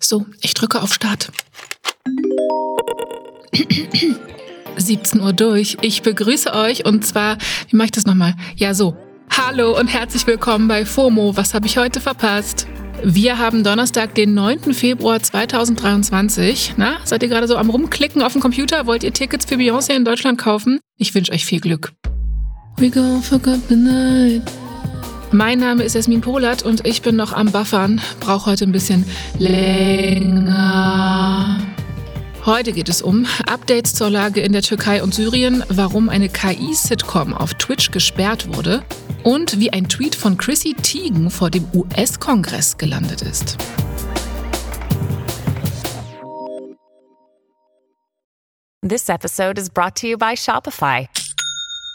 So, ich drücke auf Start. 17 Uhr durch. Ich begrüße euch und zwar, wie mache ich das nochmal? Ja, so. Hallo und herzlich willkommen bei FOMO. Was habe ich heute verpasst? Wir haben Donnerstag, den 9. Februar 2023. Na, seid ihr gerade so am Rumklicken auf dem Computer? Wollt ihr Tickets für Beyoncé in Deutschland kaufen? Ich wünsche euch viel Glück. We go fuck up the night. Mein Name ist Jasmin Polat und ich bin noch am Buffern. Brauche heute ein bisschen länger. Heute geht es um Updates zur Lage in der Türkei und Syrien, warum eine KI-Sitcom auf Twitch gesperrt wurde und wie ein Tweet von Chrissy Teigen vor dem US-Kongress gelandet ist. This episode is brought to you by Shopify.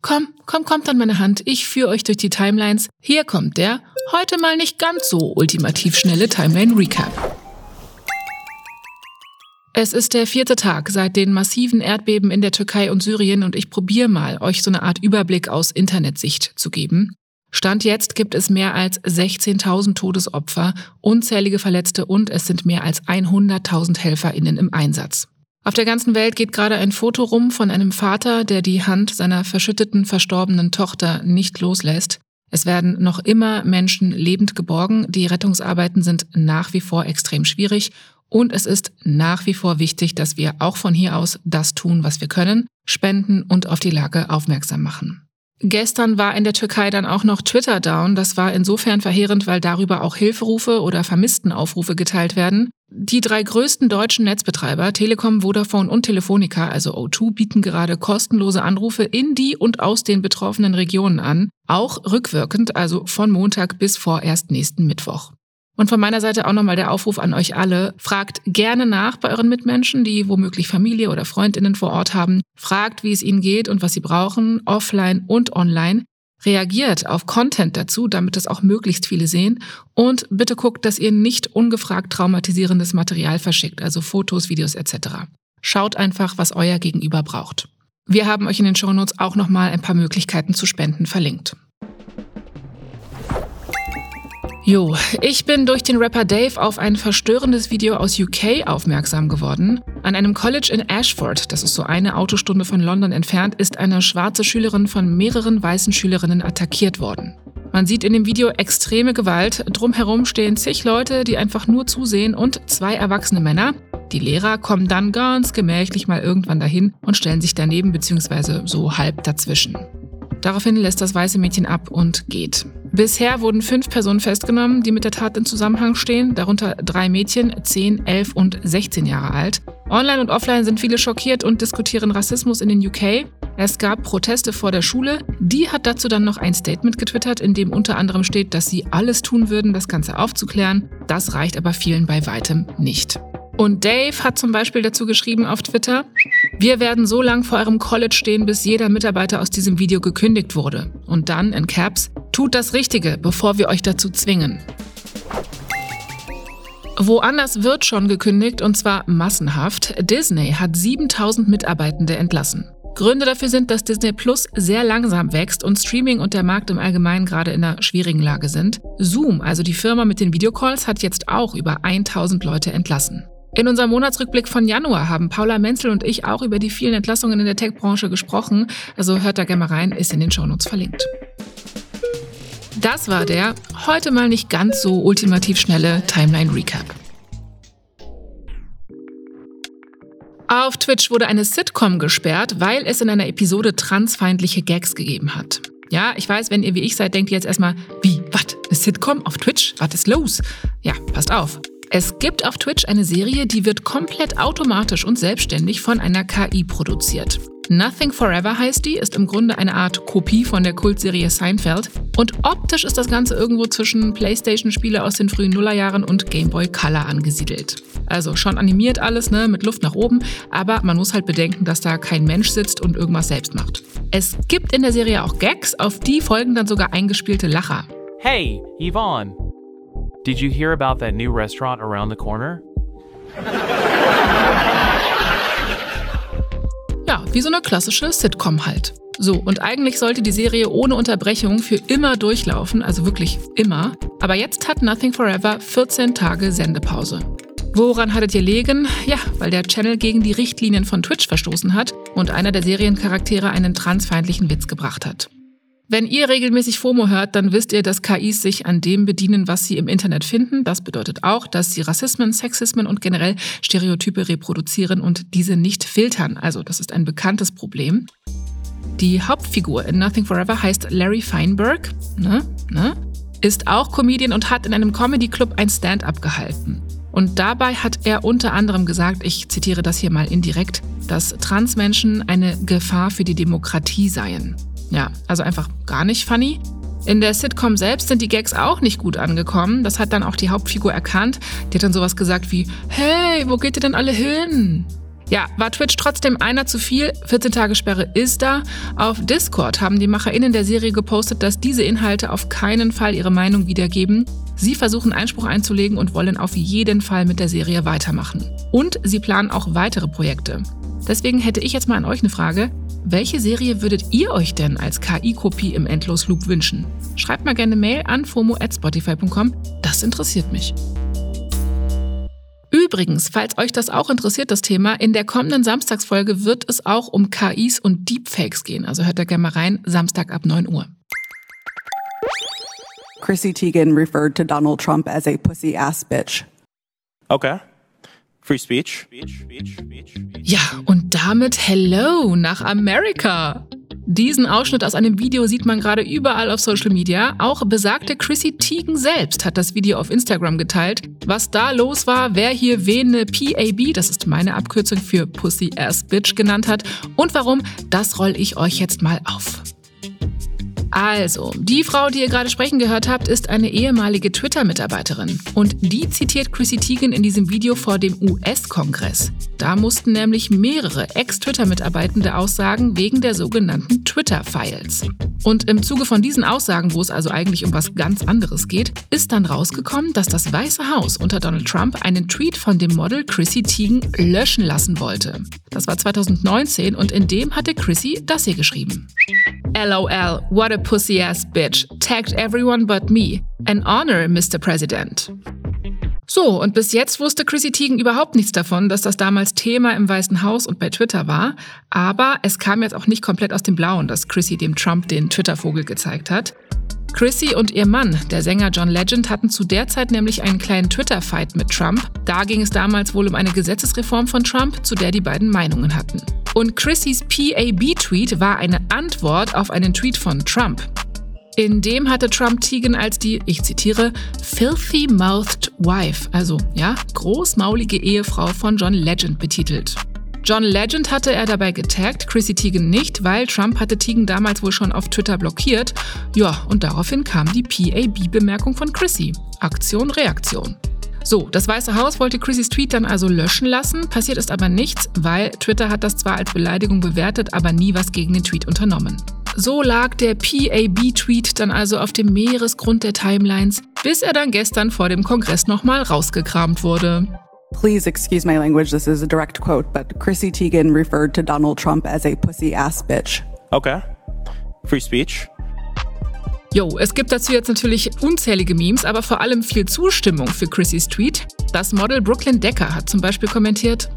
Komm, komm, kommt an meine Hand. Ich führe euch durch die Timelines. Hier kommt der heute mal nicht ganz so ultimativ schnelle Timeline Recap. Es ist der vierte Tag seit den massiven Erdbeben in der Türkei und Syrien und ich probiere mal, euch so eine Art Überblick aus Internetsicht zu geben. Stand jetzt gibt es mehr als 16.000 Todesopfer, unzählige Verletzte und es sind mehr als 100.000 HelferInnen im Einsatz. Auf der ganzen Welt geht gerade ein Foto rum von einem Vater, der die Hand seiner verschütteten, verstorbenen Tochter nicht loslässt. Es werden noch immer Menschen lebend geborgen. Die Rettungsarbeiten sind nach wie vor extrem schwierig. Und es ist nach wie vor wichtig, dass wir auch von hier aus das tun, was wir können, spenden und auf die Lage aufmerksam machen. Gestern war in der Türkei dann auch noch Twitter down. Das war insofern verheerend, weil darüber auch Hilferufe oder Vermisstenaufrufe geteilt werden. Die drei größten deutschen Netzbetreiber, Telekom, Vodafone und Telefonica, also O2, bieten gerade kostenlose Anrufe in die und aus den betroffenen Regionen an, auch rückwirkend, also von Montag bis vorerst nächsten Mittwoch. Und von meiner Seite auch nochmal der Aufruf an euch alle. Fragt gerne nach bei euren Mitmenschen, die womöglich Familie oder Freundinnen vor Ort haben. Fragt, wie es ihnen geht und was sie brauchen, offline und online. Reagiert auf Content dazu, damit es auch möglichst viele sehen. Und bitte guckt, dass ihr nicht ungefragt traumatisierendes Material verschickt, also Fotos, Videos etc. Schaut einfach, was euer Gegenüber braucht. Wir haben euch in den Shownotes auch nochmal ein paar Möglichkeiten zu spenden verlinkt. Jo, ich bin durch den Rapper Dave auf ein verstörendes Video aus UK aufmerksam geworden. An einem College in Ashford, das ist so eine Autostunde von London entfernt, ist eine schwarze Schülerin von mehreren weißen Schülerinnen attackiert worden. Man sieht in dem Video extreme Gewalt. Drumherum stehen zig Leute, die einfach nur zusehen und zwei erwachsene Männer. Die Lehrer kommen dann ganz gemächlich mal irgendwann dahin und stellen sich daneben bzw. so halb dazwischen. Daraufhin lässt das weiße Mädchen ab und geht. Bisher wurden fünf Personen festgenommen, die mit der Tat in Zusammenhang stehen, darunter drei Mädchen, 10, 11 und 16 Jahre alt. Online und offline sind viele schockiert und diskutieren Rassismus in den UK. Es gab Proteste vor der Schule. Die hat dazu dann noch ein Statement getwittert, in dem unter anderem steht, dass sie alles tun würden, das Ganze aufzuklären. Das reicht aber vielen bei weitem nicht. Und Dave hat zum Beispiel dazu geschrieben auf Twitter, wir werden so lang vor eurem College stehen, bis jeder Mitarbeiter aus diesem Video gekündigt wurde. Und dann in Caps, tut das Richtige, bevor wir euch dazu zwingen. Woanders wird schon gekündigt und zwar massenhaft. Disney hat 7000 Mitarbeitende entlassen. Gründe dafür sind, dass Disney Plus sehr langsam wächst und Streaming und der Markt im Allgemeinen gerade in einer schwierigen Lage sind. Zoom, also die Firma mit den Videocalls, hat jetzt auch über 1000 Leute entlassen. In unserem Monatsrückblick von Januar haben Paula Menzel und ich auch über die vielen Entlassungen in der Tech-Branche gesprochen. Also hört da gerne mal rein, ist in den Shownotes verlinkt. Das war der heute mal nicht ganz so ultimativ schnelle Timeline Recap. Auf Twitch wurde eine Sitcom gesperrt, weil es in einer Episode transfeindliche Gags gegeben hat. Ja, ich weiß, wenn ihr wie ich seid, denkt ihr jetzt erstmal, wie, was, eine Sitcom auf Twitch? Was ist los? Ja, passt auf. Es gibt auf Twitch eine Serie, die wird komplett automatisch und selbstständig von einer KI produziert. Nothing Forever heißt die, ist im Grunde eine Art Kopie von der Kultserie Seinfeld. Und optisch ist das Ganze irgendwo zwischen PlayStation-Spiele aus den frühen Nullerjahren und Game Boy Color angesiedelt. Also schon animiert alles, ne, mit Luft nach oben, aber man muss halt bedenken, dass da kein Mensch sitzt und irgendwas selbst macht. Es gibt in der Serie auch Gags, auf die folgen dann sogar eingespielte Lacher. Hey, Yvonne. Did you hear about that new restaurant around the corner? Ja, wie so eine klassische Sitcom halt. So, und eigentlich sollte die Serie ohne Unterbrechung für immer durchlaufen, also wirklich immer. Aber jetzt hat Nothing Forever 14 Tage Sendepause. Woran hattet ihr legen? Ja, weil der Channel gegen die Richtlinien von Twitch verstoßen hat und einer der Seriencharaktere einen transfeindlichen Witz gebracht hat. Wenn ihr regelmäßig FOMO hört, dann wisst ihr, dass KIs sich an dem bedienen, was sie im Internet finden. Das bedeutet auch, dass sie Rassismen, Sexismen und generell Stereotype reproduzieren und diese nicht filtern. Also das ist ein bekanntes Problem. Die Hauptfigur in Nothing Forever heißt Larry Feinberg, ne, ne, ist auch Comedian und hat in einem Comedy-Club ein Stand-up gehalten. Und dabei hat er unter anderem gesagt, ich zitiere das hier mal indirekt, dass Transmenschen eine Gefahr für die Demokratie seien. Ja, also einfach gar nicht funny. In der Sitcom selbst sind die Gags auch nicht gut angekommen. Das hat dann auch die Hauptfigur erkannt. Die hat dann sowas gesagt wie, hey, wo geht ihr denn alle hin? Ja, war Twitch trotzdem einer zu viel? 14 Tage Sperre ist da. Auf Discord haben die MacherInnen der Serie gepostet, dass diese Inhalte auf keinen Fall ihre Meinung wiedergeben. Sie versuchen Einspruch einzulegen und wollen auf jeden Fall mit der Serie weitermachen. Und sie planen auch weitere Projekte. Deswegen hätte ich jetzt mal an euch eine Frage. Welche Serie würdet ihr euch denn als KI-Kopie im Endlosloop wünschen? Schreibt mal gerne Mail an fomo@spotify.com. Das interessiert mich. Übrigens, falls euch das auch interessiert, das Thema, in der kommenden Samstagsfolge wird es auch um KIs und Deepfakes gehen. Also hört da gerne mal rein, Samstag ab 9 Uhr. Chrissy Teigen referred to Donald Trump as a pussy ass bitch. Okay. Free speech. Ja, und damit Hello nach Amerika. Diesen Ausschnitt aus einem Video sieht man gerade überall auf Social Media. Auch besagte Chrissy Teigen selbst hat das Video auf Instagram geteilt. Was da los war, wer hier wen eine PAB, das ist meine Abkürzung für Pussy Ass Bitch genannt hat und warum, das roll ich euch jetzt mal auf. Also, die Frau, die ihr gerade sprechen gehört habt, ist eine ehemalige Twitter-Mitarbeiterin. Und die zitiert Chrissy Teigen in diesem Video vor dem US-Kongress. Da mussten nämlich mehrere Ex-Twitter-Mitarbeitende aussagen wegen der sogenannten Twitter-Files. Und im Zuge von diesen Aussagen, wo es also eigentlich um was ganz anderes geht, ist dann rausgekommen, dass das Weiße Haus unter Donald Trump einen Tweet von dem Model Chrissy Teigen löschen lassen wollte. Das war 2019 und in dem hatte Chrissy das hier geschrieben. LOL, what a pussy ass bitch. Tagged everyone but me. An honor, Mr. President. So, und bis jetzt wusste Chrissy Teigen überhaupt nichts davon, dass das damals Thema im Weißen Haus und bei Twitter war. Aber es kam jetzt auch nicht komplett aus dem Blauen, dass Chrissy dem Trump den Twitter-Vogel gezeigt hat. Chrissy und ihr Mann, der Sänger John Legend, hatten zu der Zeit nämlich einen kleinen Twitter-Fight mit Trump. Da ging es damals wohl um eine Gesetzesreform von Trump, zu der die beiden Meinungen hatten. Und Chrissys PAB-Tweet war eine Antwort auf einen Tweet von Trump. In dem hatte Trump Tegan als die, ich zitiere, filthy-mouthed wife, also ja, großmaulige Ehefrau von John Legend betitelt. John Legend hatte er dabei getaggt, Chrissy Teigen nicht, weil Trump hatte Teigen damals wohl schon auf Twitter blockiert. Ja, und daraufhin kam die PAB-Bemerkung von Chrissy. Aktion, Reaktion. So, das Weiße Haus wollte Chrissys Tweet dann also löschen lassen, passiert ist aber nichts, weil Twitter hat das zwar als Beleidigung bewertet, aber nie was gegen den Tweet unternommen. So lag der PAB-Tweet dann also auf dem Meeresgrund der Timelines, bis er dann gestern vor dem Kongress nochmal rausgekramt wurde. Please excuse my language, this is a direct quote, but Chrissy Teigen referred to Donald Trump as a pussy ass bitch. Okay. Free speech. Jo, es gibt dazu jetzt natürlich unzählige Memes, aber vor allem viel Zustimmung für Chrissys Tweet. Das Model Brooklyn Decker hat zum Beispiel kommentiert,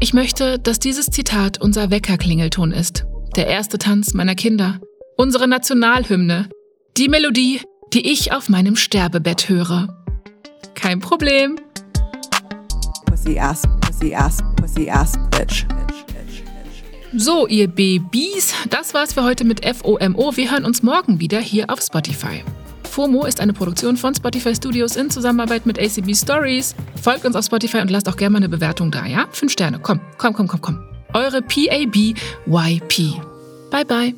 ich möchte, dass dieses Zitat unser Weckerklingelton ist. Der erste Tanz meiner Kinder. Unsere Nationalhymne. Die Melodie, die ich auf meinem Sterbebett höre. Kein Problem pussy ass, pussy ass, pussy ass bitch. So, ihr Babys, das war's für heute mit FOMO. Wir hören uns morgen wieder hier auf Spotify. FOMO ist eine Produktion von Spotify Studios in Zusammenarbeit mit ACB Stories. Folgt uns auf Spotify und lasst auch gerne mal eine Bewertung da, ja? Fünf Sterne, komm, komm, komm, komm, komm. Eure PABYP. Bye bye.